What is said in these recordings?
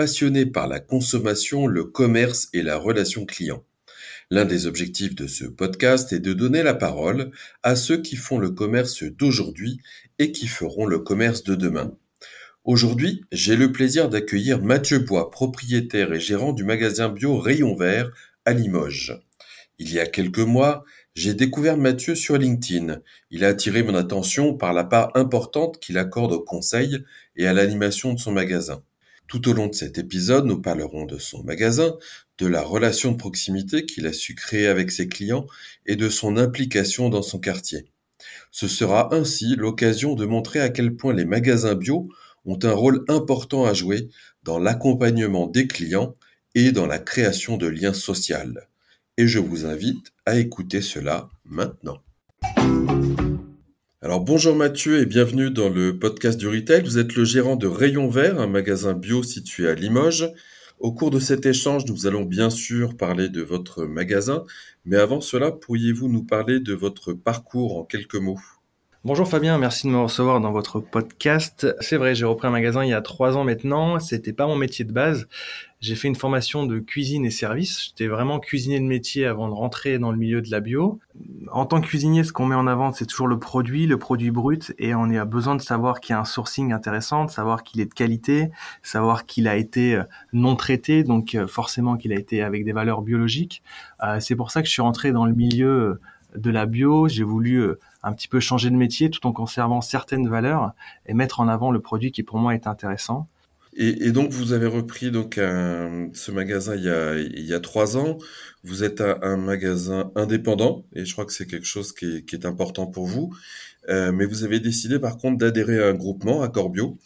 passionnés par la consommation, le commerce et la relation client. L'un des objectifs de ce podcast est de donner la parole à ceux qui font le commerce d'aujourd'hui et qui feront le commerce de demain. Aujourd'hui, j'ai le plaisir d'accueillir Mathieu Bois, propriétaire et gérant du magasin bio Rayon Vert à Limoges. Il y a quelques mois, j'ai découvert Mathieu sur LinkedIn. Il a attiré mon attention par la part importante qu'il accorde au conseil et à l'animation de son magasin. Tout au long de cet épisode, nous parlerons de son magasin, de la relation de proximité qu'il a su créer avec ses clients et de son implication dans son quartier. Ce sera ainsi l'occasion de montrer à quel point les magasins bio ont un rôle important à jouer dans l'accompagnement des clients et dans la création de liens sociaux et je vous invite à écouter cela maintenant. Alors bonjour Mathieu et bienvenue dans le podcast du retail. Vous êtes le gérant de Rayon Vert, un magasin bio situé à Limoges. Au cours de cet échange, nous allons bien sûr parler de votre magasin, mais avant cela, pourriez-vous nous parler de votre parcours en quelques mots? Bonjour Fabien, merci de me recevoir dans votre podcast. C'est vrai, j'ai repris un magasin il y a trois ans maintenant. C'était pas mon métier de base. J'ai fait une formation de cuisine et service. J'étais vraiment cuisinier de métier avant de rentrer dans le milieu de la bio. En tant que cuisinier, ce qu'on met en avant, c'est toujours le produit, le produit brut, et on a besoin de savoir qu'il y a un sourcing intéressant, de savoir qu'il est de qualité, savoir qu'il a été euh, non traité, donc euh, forcément qu'il a été avec des valeurs biologiques. Euh, c'est pour ça que je suis rentré dans le milieu de la bio. J'ai voulu un petit peu changer de métier tout en conservant certaines valeurs et mettre en avant le produit qui pour moi est intéressant. Et, donc vous avez repris donc ce magasin il y, a, trois ans. Vous êtes un, magasin indépendant et je crois que c'est quelque chose qui est, qui est important pour vous. Euh, mais vous avez décidé par contre d'adhérer à un groupement, à Corbio,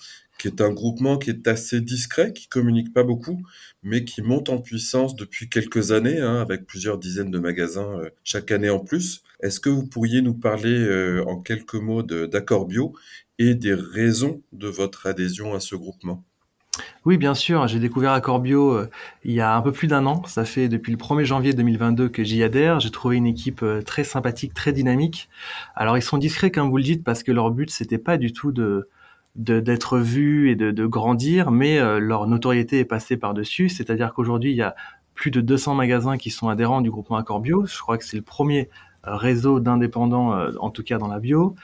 qui est un groupement qui est assez discret, qui communique pas beaucoup, mais qui monte en puissance depuis quelques années, hein, avec plusieurs dizaines de magasins euh, chaque année en plus. Est-ce que vous pourriez nous parler euh, en quelques mots d'Accord Bio et des raisons de votre adhésion à ce groupement? Oui, bien sûr. J'ai découvert Accord Bio euh, il y a un peu plus d'un an. Ça fait depuis le 1er janvier 2022 que j'y adhère. J'ai trouvé une équipe très sympathique, très dynamique. Alors, ils sont discrets, comme vous le dites, parce que leur but, c'était pas du tout de, d'être vus et de, de, grandir, mais euh, leur notoriété est passée par-dessus. C'est-à-dire qu'aujourd'hui, il y a plus de 200 magasins qui sont adhérents du groupement Accord Bio. Je crois que c'est le premier euh, réseau d'indépendants, euh, en tout cas dans la bio.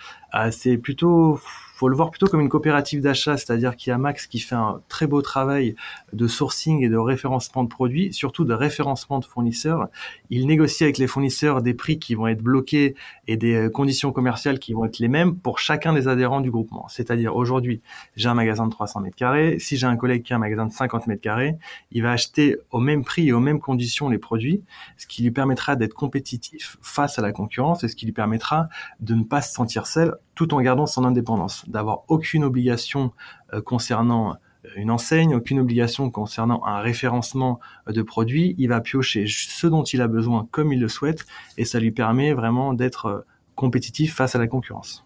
c'est plutôt faut le voir plutôt comme une coopérative d'achat, c'est-à-dire qu'il y a Max qui fait un très beau travail de sourcing et de référencement de produits, surtout de référencement de fournisseurs. Il négocie avec les fournisseurs des prix qui vont être bloqués et des euh, conditions commerciales qui vont être les mêmes pour chacun des adhérents du groupement. C'est-à-dire aujourd'hui, j'ai un magasin de 300 mètres carrés. Si j'ai un collègue qui a un magasin de 50 mètres carrés, il va acheter au même prix et aux mêmes conditions les produits, ce qui lui permettra d'être compétitif face à la concurrence et ce qui lui permettra de ne pas se sentir seul tout en gardant son indépendance, d'avoir aucune obligation euh, concernant euh, une enseigne, aucune obligation concernant un référencement euh, de produits. Il va piocher ce dont il a besoin comme il le souhaite et ça lui permet vraiment d'être compétitif face à la concurrence.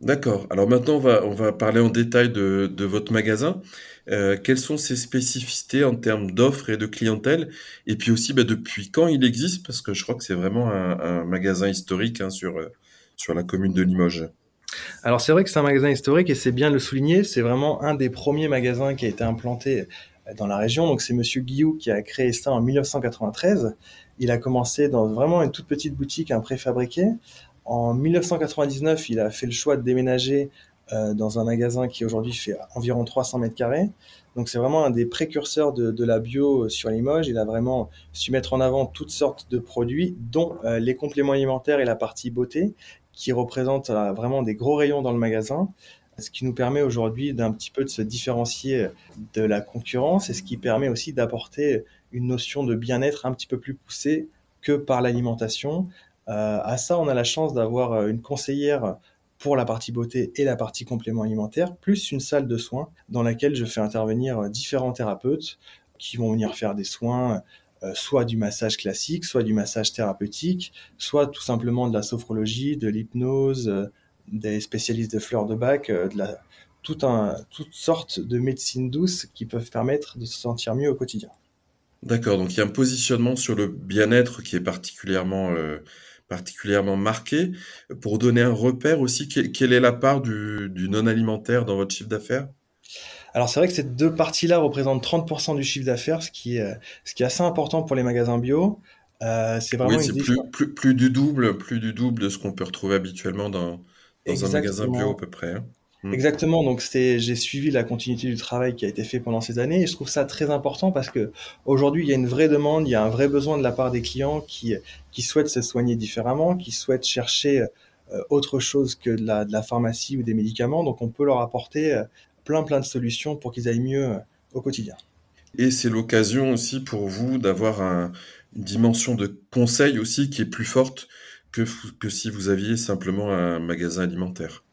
D'accord. Alors maintenant, on va, parler en détail de, de votre magasin. quelles sont ses spécificités en termes d'offres et de clientèle? Et puis aussi, bah, depuis quand il existe? Parce que je crois que c'est vraiment un, magasin historique hein, sur, sur la commune de Limoges. Alors c'est vrai que c'est un magasin historique et c'est bien de le souligner, c'est vraiment un des premiers magasins qui a été implanté euh, dans la région. Donc c'est Monsieur Guillou qui a créé ça en 1993. Il a commencé dans vraiment une toute petite boutique, un préfabriqué. En 1999, il a fait le choix de déménager euh, dans un magasin qui aujourd'hui fait environ 300 mètres carrés. Donc c'est vraiment un des précurseurs de, la bio sur Limoges. Il a vraiment su mettre en avant toutes sortes de produits, dont euh, les compléments alimentaires et la partie beauté qui représente euh, vraiment des gros rayons dans le magasin, ce qui nous permet aujourd'hui d'un petit peu de se différencier de la concurrence et ce qui permet aussi d'apporter une notion de bien-être un petit peu plus poussée que par l'alimentation. Euh, à ça, on a la chance d'avoir euh, une conseillère pour la partie beauté et la partie complément alimentaire, plus une salle de soins dans laquelle je fais intervenir différents thérapeutes qui vont venir faire des soins, euh, soit du massage classique, soit du massage thérapeutique, soit tout simplement de la sophrologie, de l'hypnose, euh, des spécialistes de fleurs de bac, euh, de la, toutes sortes de médecines douces qui peuvent permettre de se sentir mieux au quotidien. D'accord, donc il y a un positionnement sur le bien-être qui est particulièrement, particulièrement marqué. Pour donner un repère aussi, quelle est la part du, du non-alimentaire dans votre chiffre d'affaires? Alors c'est vrai que ces deux parties-là représentent 30% du chiffre d'affaires, ce qui est ce qui est assez important pour les magasins bio. Euh, c'est vraiment oui, c'est plus, plus, plus, du double, plus du double de ce qu'on peut retrouver habituellement dans, dans un magasin bio à peu près. Hein. Hmm. Exactement. Donc c'est, j'ai suivi la continuité du travail qui a été fait pendant ces années et je trouve ça très important parce que aujourd'hui il y a une vraie demande, il y a un vrai besoin de la part des clients qui qui souhaitent se soigner différemment, qui souhaitent chercher euh, autre chose que de la, de la, pharmacie ou des médicaments. Donc on peut leur apporter euh, plein plein de solutions pour qu'ils aillent mieux euh, au quotidien. Et c'est l'occasion aussi pour vous d'avoir un, une dimension de conseil aussi qui est plus forte que, que si vous aviez simplement un magasin alimentaire.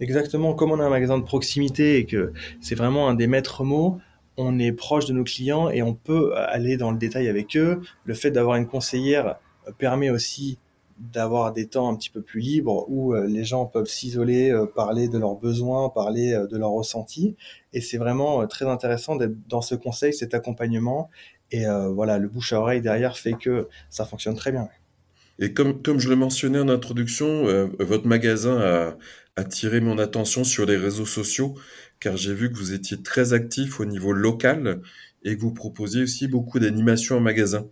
Exactement, comme on a un magasin de proximité et que c'est vraiment un des maîtres mots, on est proche de nos clients et on peut aller dans le détail avec eux. Le fait d'avoir une conseillère permet aussi d'avoir des temps un petit peu plus libres où euh, les gens peuvent s'isoler, euh, parler de leurs besoins, parler euh, de leurs ressentis. Et c'est vraiment très intéressant d'être dans ce conseil, cet accompagnement. Et voilà, le bouche à oreille derrière fait que ça fonctionne très bien. Et comme, comme je le mentionnais en introduction, votre magasin a attiré mon attention sur les réseaux sociaux, car j'ai vu que vous étiez très actif au niveau local et que vous proposiez aussi beaucoup d'animations en magasin.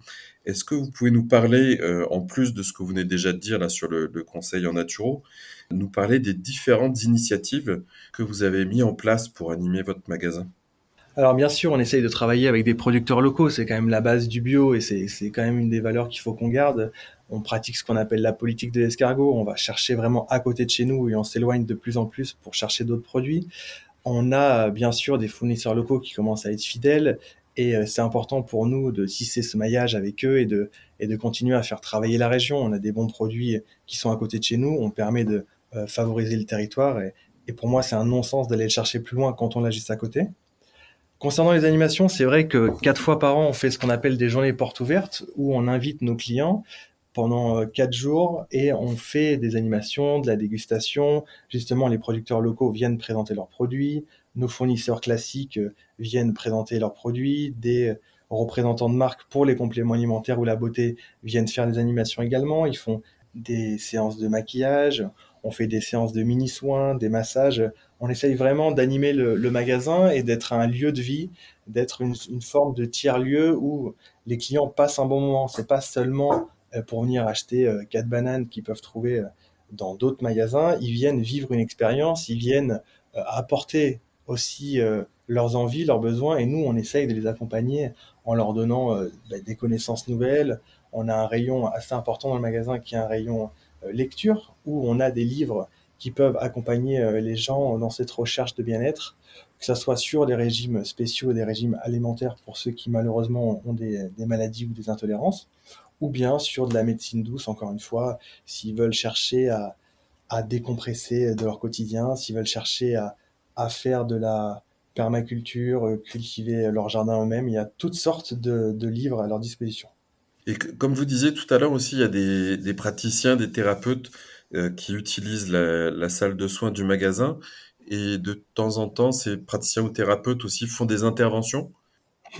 Est-ce que vous pouvez nous parler, euh, en plus de ce que vous venez déjà de dire là sur le, conseil en naturo, nous parler des différentes initiatives que vous avez mis en place pour animer votre magasin? Alors bien sûr, on essaye de travailler avec des producteurs locaux, c'est quand même la base du bio et c'est quand même une des valeurs qu'il faut qu'on garde. On pratique ce qu'on appelle la politique de l'escargot, on va chercher vraiment à côté de chez nous et on s'éloigne de plus en plus pour chercher d'autres produits. On a bien sûr des fournisseurs locaux qui commencent à être fidèles et euh, c'est important pour nous de tisser ce maillage avec eux et de, et de continuer à faire travailler la région. On a des bons produits qui sont à côté de chez nous. On permet de euh, favoriser le territoire. Et, et pour moi, c'est un non-sens d'aller le chercher plus loin quand on l'a juste à côté. Concernant les animations, c'est vrai que quatre fois par an, on fait ce qu'on appelle des journées portes ouvertes où on invite nos clients pendant euh, quatre jours et on fait des animations, de la dégustation. Justement, les producteurs locaux viennent présenter leurs produits nos fournisseurs classiques euh, viennent présenter leurs produits, des représentants de marque pour les compléments alimentaires ou la beauté viennent faire des animations également, ils font des séances de maquillage, on fait des séances de mini-soins, des massages, on essaye vraiment d'animer le, magasin et d'être un lieu de vie, d'être une, forme de tiers-lieu où les clients passent un bon moment. C'est pas seulement euh, pour venir acheter euh, quatre bananes qu'ils peuvent trouver dans d'autres magasins, ils viennent vivre une expérience, ils viennent apporter aussi euh, leurs envies, leurs besoins, et nous, on essaye de les accompagner en leur donnant euh, bah, des connaissances nouvelles. On a un rayon assez important dans le magasin qui est un rayon euh, lecture, où on a des livres qui peuvent accompagner les gens dans cette recherche de bien-être, que ce soit sur des régimes spéciaux, des régimes alimentaires pour ceux qui malheureusement ont des, des maladies ou des intolérances, ou bien sur de la médecine douce, encore une fois, s'ils veulent chercher à, à décompresser de leur quotidien, s'ils veulent chercher à, à faire de la permaculture, euh, cultiver leur jardin eux-mêmes. Il y a toutes sortes de, livres à leur disposition. Et comme vous disiez tout à l'heure aussi, il y a des, praticiens, des thérapeutes euh, qui utilisent la, salle de soins du magasin. Et de temps en temps, ces praticiens ou thérapeutes aussi font des interventions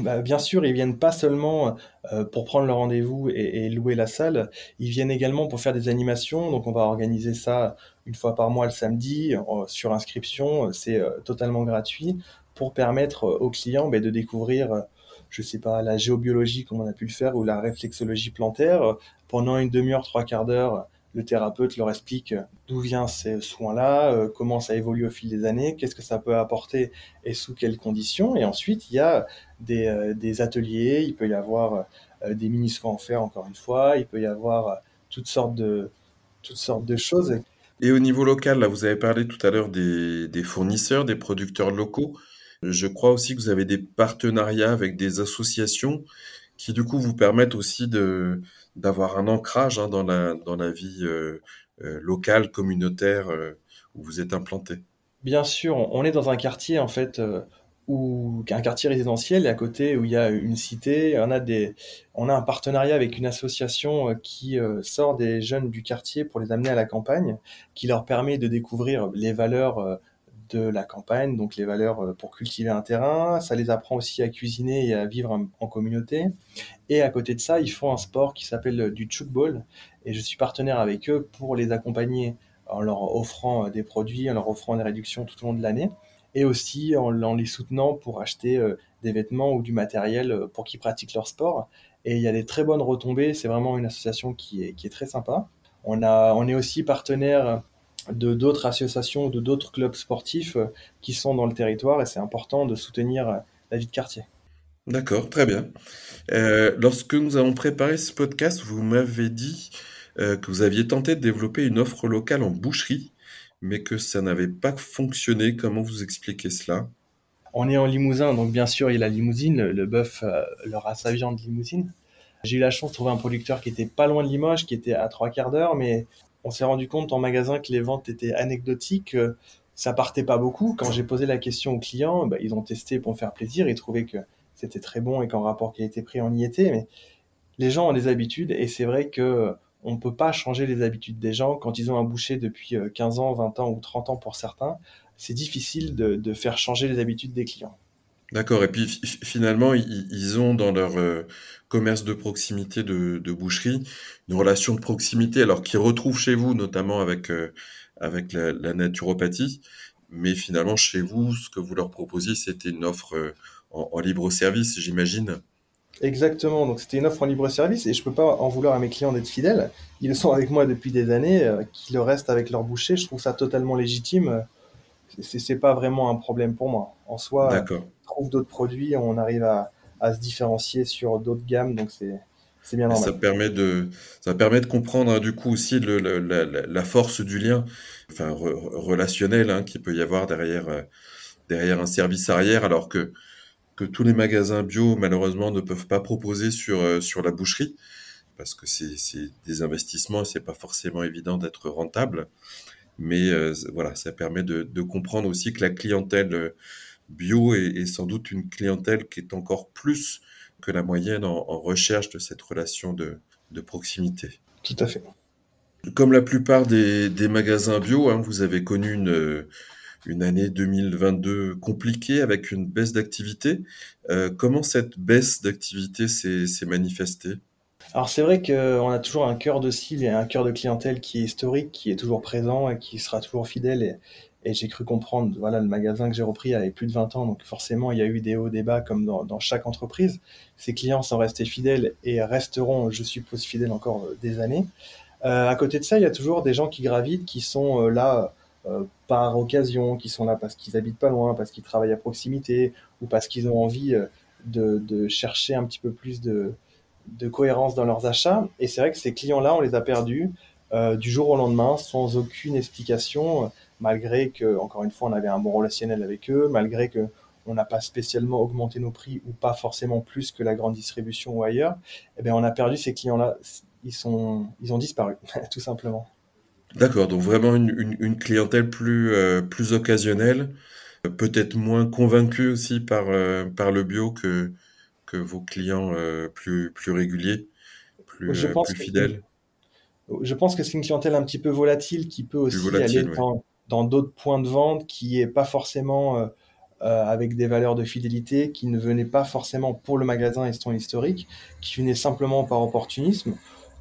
bah, bien sûr, ils viennent pas seulement euh, pour prendre le rendez-vous et, louer la salle, ils viennent également pour faire des animations. Donc on va organiser ça une fois par mois le samedi sur inscription, c'est euh, totalement gratuit pour permettre euh, aux clients bah, de découvrir, je sais pas, la géobiologie comme on a pu le faire ou la réflexologie plantaire. Pendant une demi-heure, trois quarts d'heure le thérapeute leur explique d'où viennent ces soins-là, euh, comment ça évolue au fil des années, qu'est-ce que ça peut apporter et sous quelles conditions. Et ensuite, il y a des, euh, ateliers, il peut y avoir euh, des mini-soins en fer, encore une fois, il peut y avoir toutes sortes de, toutes sortes de choses. Et au niveau local, là, vous avez parlé tout à l'heure des fournisseurs, des producteurs locaux. Je crois aussi que vous avez des partenariats avec des associations qui du coup vous permettent aussi de d'avoir un ancrage hein, dans la dans la vie euh, euh, locale, communautaire, euh, vous êtes implanté Bien sûr, on est dans un quartier en fait où un quartier résidentiel et à côté où il y a une cité. On a des, on a un partenariat avec une association qui sort des jeunes du quartier pour les amener à la campagne, qui leur permet de découvrir les valeurs de la campagne, donc les valeurs euh, pour cultiver un terrain. Ça les apprend aussi à cuisiner et à vivre en, communauté. Et à côté de ça, ils font un sport qui s'appelle euh, du chukball. Et je suis partenaire avec eux pour les accompagner en leur offrant euh, des produits, en leur offrant des réductions tout au long de l'année. Et aussi en, les soutenant pour acheter des vêtements ou du matériel pour qu'ils pratiquent leur sport. Et il y a des très bonnes retombées. C'est vraiment une association qui est, qui est très sympa. On, a, on est aussi partenaire de d'autres associations, de d'autres clubs sportifs euh, qui sont dans le territoire et c'est important de soutenir euh, la vie de quartier. D'accord, très bien. Euh, lorsque nous avons préparé ce podcast, vous m'avez dit que vous aviez tenté de développer une offre locale en boucherie, mais que ça n'avait pas fonctionné. Comment vous expliquez cela? On est en Limousin, donc bien sûr, il y a la limousine, le, bœuf, le race à viande limousine. J'ai eu la chance de trouver un producteur qui était pas loin de Limoges, qui était à trois quarts d'heure, mais on s'est rendu compte en magasin que les ventes étaient anecdotiques, ça partait pas beaucoup. Quand j'ai posé la question aux clients, bah, ils ont testé pour me faire plaisir, ils trouvaient que c'était très bon et qu'en rapport qualité-prix on y était. Mais les gens ont des habitudes et c'est vrai que on peut pas changer les habitudes des gens quand ils ont un boucher depuis 15 ans, 20 ans ou 30 ans pour certains. C'est difficile de faire changer les habitudes des clients. D'accord. Et puis finalement, ils, ont dans leur euh, commerce de proximité de, boucherie une relation de proximité, alors qu'ils retrouvent chez vous, notamment avec, euh, avec la, naturopathie. Mais finalement, chez vous, ce que vous leur proposiez, c'était une offre euh, en, libre service, j'imagine. Exactement. Donc c'était une offre en libre service et je peux pas en vouloir à mes clients d'être fidèles. Ils sont avec moi depuis des années, qu'ils restent avec leur boucher. Je trouve ça totalement légitime. C'est pas vraiment un problème pour moi. En soi. D'accord trouve d'autres produits, on arrive à, se différencier sur d'autres gammes, donc c'est c'est bien normal. Ça permet de, ça permet de comprendre hein, du coup aussi le, la, force du lien, enfin relationnel, hein, qu'il peut y avoir derrière, euh, derrière un service arrière, alors que, que tous les magasins bio malheureusement ne peuvent pas proposer sur, euh, sur la boucherie, parce que c'est des investissements et c'est pas forcément évident d'être rentable. Mais euh, voilà, ça permet de, de, comprendre aussi que la clientèle bio est, sans doute une clientèle qui est encore plus que la moyenne en, recherche de cette relation de, proximité. Tout à fait. Comme la plupart des, magasins bio, hein, vous avez connu une, une année 2022 compliquée avec une baisse d'activité. Euh, comment cette baisse d'activité s'est manifestée? Alors c'est vrai qu'on a toujours un cœur de cible et un cœur de clientèle qui est historique, qui est toujours présent et qui sera toujours fidèle et, et j'ai cru comprendre, voilà, le magasin que j'ai repris avait plus de 20 ans, donc forcément, il y a eu des hauts, des bas, comme dans, dans chaque entreprise. Ces clients sont restés fidèles et resteront, je suppose, fidèles encore euh, des années. Euh, à côté de ça, il y a toujours des gens qui gravitent, qui sont euh, là euh, par occasion, qui sont là parce qu'ils habitent pas loin, parce qu'ils travaillent à proximité, ou parce qu'ils ont envie de, de, chercher un petit peu plus de, de cohérence dans leurs achats. Et c'est vrai que ces clients-là, on les a perdus du jour au lendemain, sans aucune explication malgré que, encore une fois, on avait un bon relationnel avec eux, malgré que on n'a pas spécialement augmenté nos prix ou pas forcément plus que la grande distribution ou ailleurs, eh bien, on a perdu ces clients-là. Ils, sont, ils ont disparu, tout simplement. D'accord, donc vraiment une, clientèle plus, euh, plus occasionnelle, peut-être moins convaincue aussi par, euh, par le bio que, que vos clients euh, plus, plus réguliers, plus, plus fidèles. je pense que c'est une clientèle un petit peu volatile qui peut aussi aller dans, dans d'autres points de vente qui est pas forcément euh, euh, avec des valeurs de fidélité, qui ne venaient pas forcément pour le magasin et son historique, qui venaient simplement par opportunisme.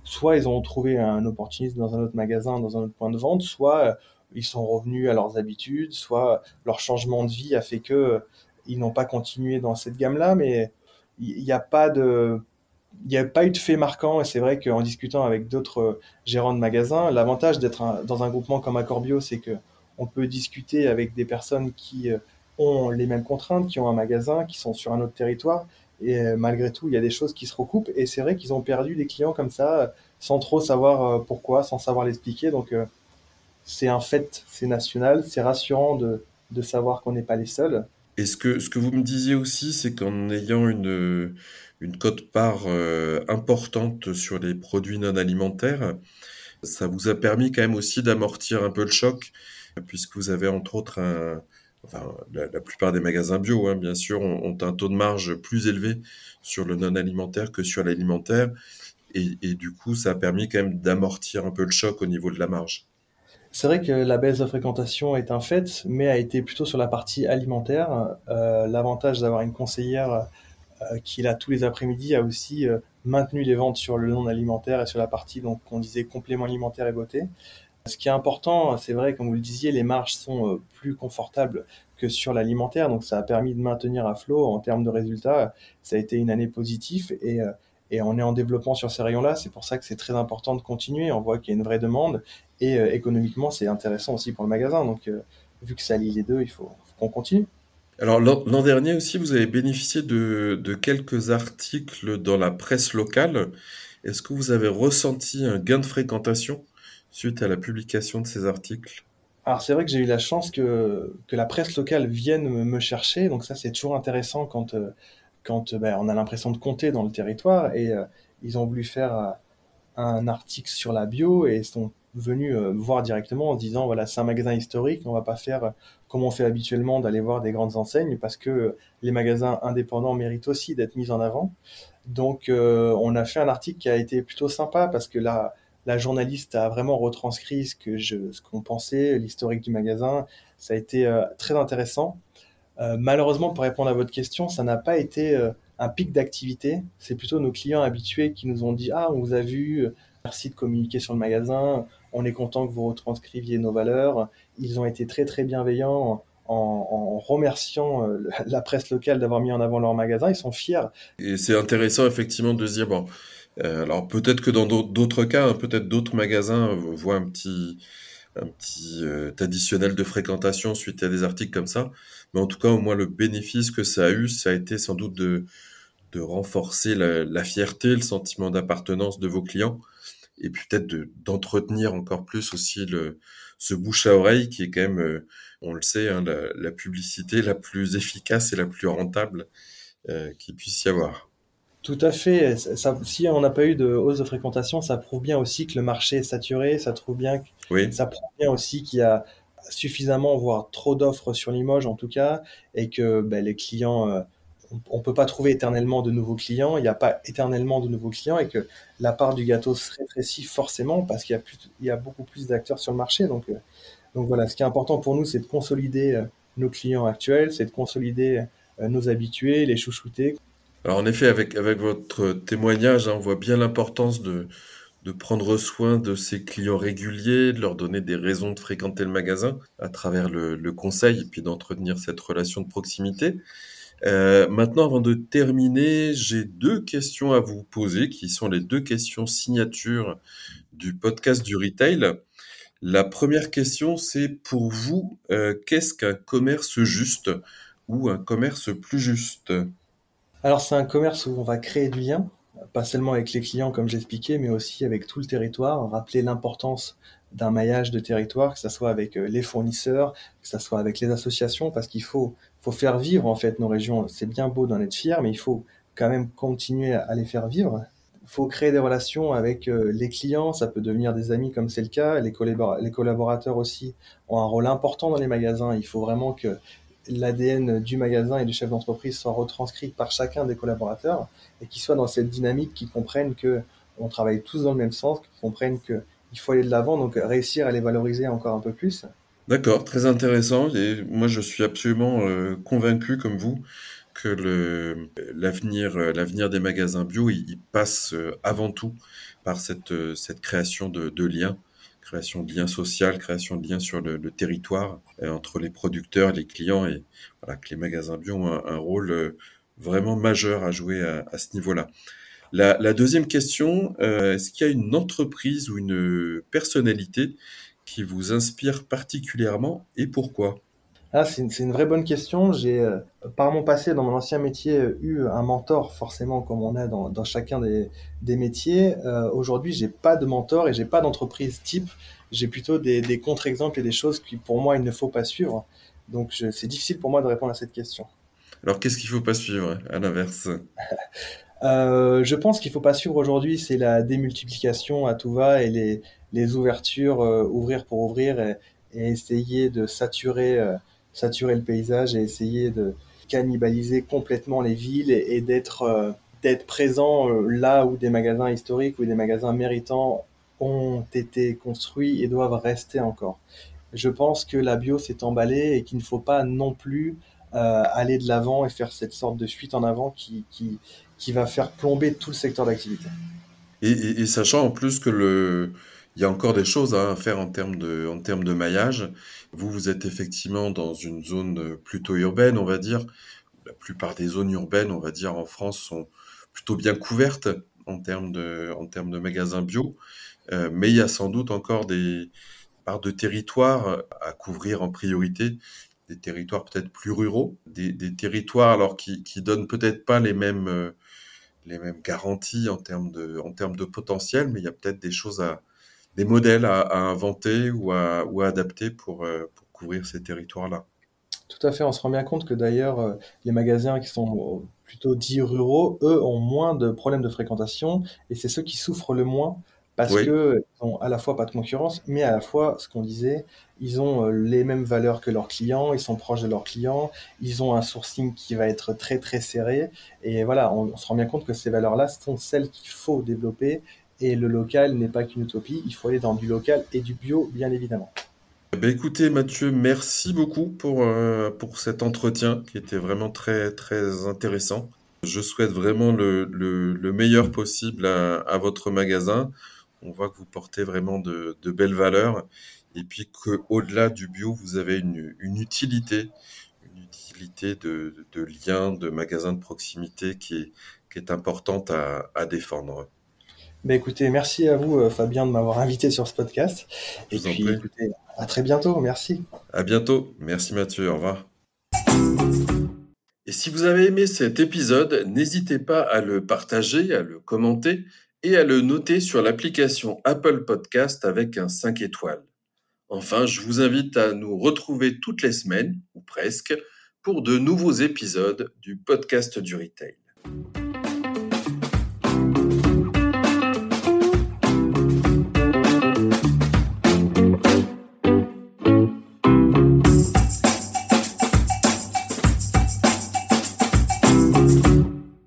Soit ils ont trouvé un opportunisme dans un autre magasin, dans un autre point de vente, soit euh, ils sont revenus à leurs habitudes, soit leur changement de vie a fait que ils n'ont pas continué dans cette gamme-là, mais il n'y a pas de il a pas eu de fait marquant et c'est vrai qu'en discutant avec d'autres gérants de magasins, l'avantage d'être dans un groupement comme Accorbio, c'est que on peut discuter avec des personnes qui euh, ont les mêmes contraintes, qui ont un magasin, qui sont sur un autre territoire. Et euh, malgré tout, il y a des choses qui se recoupent. Et c'est vrai qu'ils ont perdu des clients comme ça, sans trop savoir euh, pourquoi, sans savoir l'expliquer. Donc, c'est un fait, c'est national, c'est rassurant de, de savoir qu'on n'est pas les seuls. Et ce que, vous me disiez aussi, c'est qu'en ayant une, une cote-part importante sur les produits non alimentaires, ça vous a permis quand même aussi d'amortir un peu le choc puisque vous avez entre autres enfin, la, plupart des magasins bio, hein, bien sûr, ont, un taux de marge plus élevé sur le non alimentaire que sur l'alimentaire. Et, du coup, ça a permis quand même d'amortir un peu le choc au niveau de la marge. C'est vrai que la baisse de fréquentation est un fait, mais a été plutôt sur la partie alimentaire. Euh, L'avantage d'avoir une conseillère euh, qui, là, tous les après-midi, a aussi euh, maintenu les ventes sur le non alimentaire et sur la partie, donc, qu'on disait complément alimentaire et beauté. Ce qui est important, c'est vrai, comme vous le disiez, les marges sont plus confortables que sur l'alimentaire, donc ça a permis de maintenir à flot en termes de résultats. Ça a été une année positive et, et on est en développement sur ces rayons-là. C'est pour ça que c'est très important de continuer. On voit qu'il y a une vraie demande et euh, économiquement, c'est intéressant aussi pour le magasin. Donc, vu que ça lie les deux, il faut, qu'on continue. Alors l'an dernier aussi, vous avez bénéficié de, de, quelques articles dans la presse locale. Est-ce que vous avez ressenti un gain de fréquentation suite à la publication de ces articles? Alors c'est vrai que j'ai eu la chance que, que la presse locale vienne me, chercher, donc ça c'est toujours intéressant quand, euh, quand ben, on a l'impression de compter dans le territoire, et euh, ils ont voulu faire euh, un article sur la bio et sont venus me voir directement en disant voilà c'est un magasin historique, on va pas faire comme on fait habituellement d'aller voir des grandes enseignes parce que les magasins indépendants méritent aussi d'être mis en avant. Donc on a fait un article qui a été plutôt sympa parce que là la journaliste a vraiment retranscrit ce que je, ce qu'on pensait, l'historique du magasin. Ça a été euh, très intéressant. Euh, malheureusement, pour répondre à votre question, ça n'a pas été euh, un pic d'activité. C'est plutôt nos clients habitués qui nous ont dit Ah, on vous a vu, merci de communiquer sur le magasin, on est content que vous retranscriviez nos valeurs. Ils ont été très très bienveillants en, remerciant la presse locale d'avoir mis en avant leur magasin. Ils sont fiers. Et c'est intéressant effectivement de se dire Bon, euh, alors peut-être que dans d'autres cas, hein, peut-être d'autres magasins voient un petit, un petit euh, additionnel de fréquentation suite à des articles comme ça. Mais en tout cas, au moins le bénéfice que ça a eu, ça a été sans doute de, de renforcer la, fierté, le sentiment d'appartenance de vos clients, et peut-être d'entretenir encore plus aussi le, ce bouche à oreille qui est quand même, euh, on le sait, hein, la, publicité la plus efficace et la plus rentable euh, qu'il puisse y avoir. Tout à fait. Ça, si on n'a pas eu de hausse de fréquentation, ça prouve bien aussi que le marché est saturé. Ça prouve bien, ça prouve bien aussi qu'il y a suffisamment, voire trop d'offres sur Limoges en tout cas, et que ben, les clients, euh, on, ne peut pas trouver éternellement de nouveaux clients. Il n'y a pas éternellement de nouveaux clients, et que la part du gâteau se rétrécit forcément parce qu'il y a y a beaucoup plus d'acteurs sur le marché. Donc, euh, donc voilà, ce qui est important pour nous, c'est de consolider euh, nos clients actuels, c'est de consolider nos habitués, les chouchouter, alors en effet, avec, votre témoignage, hein, on voit bien l'importance de, de prendre soin de ses clients réguliers, de leur donner des raisons de fréquenter le magasin à travers le, le conseil et puis d'entretenir cette relation de proximité. Euh, maintenant, avant de terminer, j'ai deux questions à vous poser qui sont les deux questions signatures du podcast du retail. La première question, c'est pour vous, euh, qu'est-ce qu'un commerce juste ou un commerce plus juste? Alors c'est un commerce où on va créer du lien, pas seulement avec les clients comme j'expliquais, mais aussi avec tout le territoire, rappeler l'importance d'un maillage de territoire, que ce soit avec euh, les fournisseurs, que ce soit avec les associations, parce qu'il faut, faut faire vivre en fait nos régions. C'est bien beau d'en être fier, mais il faut quand même continuer à les faire vivre. Il faut créer des relations avec euh, les clients, ça peut devenir des amis comme c'est le cas. Les, les collaborateurs aussi ont un rôle important dans les magasins. Il faut vraiment que l'ADN du magasin et du chef d'entreprise soit retranscrit par chacun des collaborateurs et qu'ils soient dans cette dynamique, qu'ils comprennent que on travaille tous dans le même sens, qu'ils comprennent qu'il faut aller de l'avant, donc réussir à les valoriser encore un peu plus. D'accord, très intéressant. Et moi, je suis absolument euh, convaincu, comme vous, que l'avenir, euh, l'avenir des magasins bio, il, passe euh, avant tout par cette, cette création de, de liens création de liens sociaux, création de liens sur le, territoire euh, entre les producteurs, les clients et voilà que les magasins bio ont un, rôle euh, vraiment majeur à jouer à, ce niveau-là. La, deuxième question, euh, est-ce qu'il y a une entreprise ou une personnalité qui vous inspire particulièrement et pourquoi? Ah, c'est une, vraie bonne question. J'ai, par mon passé, dans mon ancien métier, eu un mentor, forcément, comme on a dans, chacun des, métiers. Aujourd'hui, j'ai pas de mentor et j'ai pas d'entreprise type. J'ai plutôt des, contre-exemples et des choses qui, pour moi, il ne faut pas suivre. Donc, c'est difficile pour moi de répondre à cette question. Alors, qu'est-ce qu'il faut pas suivre, à l'inverse? Je pense qu'il faut pas suivre aujourd'hui, c'est la démultiplication à tout va et les, les ouvertures, ouvrir pour ouvrir. Et, et essayer de saturer, saturer le paysage et essayer de cannibaliser complètement les villes et, d'être d'être présent là où des magasins historiques ou des magasins méritants ont été construits et doivent rester encore. Je pense que la bio s'est emballée et qu'il ne faut pas non plus euh, aller de l'avant et faire cette sorte de fuite en avant qui, qui, qui va faire plomber tout le secteur d'activité. Et, sachant en plus que le, il y a encore des choses à faire en termes de, en termes de maillage. Vous, vous êtes effectivement dans une zone plutôt urbaine, on va dire. La plupart des zones urbaines, on va dire, en France sont plutôt bien couvertes en termes de, en termes de magasins bio. Euh, mais il y a sans doute encore des parts de territoires à couvrir en priorité, des territoires peut-être plus ruraux, des, des, territoires alors qui, qui donnent peut-être pas les mêmes, euh, les mêmes garanties en termes de, en termes de potentiel, mais il y a peut-être des choses à, des modèles à, à inventer ou à, ou à adapter pour, euh, pour couvrir ces territoires-là. Tout à fait, on se rend bien compte que d'ailleurs, les magasins qui sont plutôt dits ruraux, eux, ont moins de problèmes de fréquentation et c'est ceux qui souffrent le moins parce qu'ils que ont à la fois pas de concurrence, mais à la fois, ce qu'on disait, ils ont euh, les mêmes valeurs que leurs clients, ils sont proches de leurs clients, ils ont un sourcing qui va être très très serré, et voilà, on, se rend bien compte que ces valeurs-là sont celles qu'il faut développer, et le local n'est pas qu'une utopie, il faut aller dans du local et du bio, bien évidemment. Ben écoutez Mathieu, merci beaucoup pour, euh, pour cet entretien qui était vraiment très très intéressant. Je souhaite vraiment le, le, le meilleur possible à, à votre magasin on voit que vous portez vraiment de, belles valeurs et puis qu'au-delà du bio, vous avez une, utilité, une utilité de, de, lien, de magasin de proximité qui est, qui est importante à, défendre. Ben écoutez, merci à vous euh, Fabien de m'avoir invité sur ce podcast. et puis écoutez, à très bientôt, merci. À bientôt, merci Mathieu, au revoir. Et si vous avez aimé cet épisode, n'hésitez pas à le partager, à le commenter et à le noter sur l'application Apple Podcast avec un 5 étoiles. Enfin, je vous invite à nous retrouver toutes les semaines, ou presque, pour de nouveaux épisodes du podcast du retail.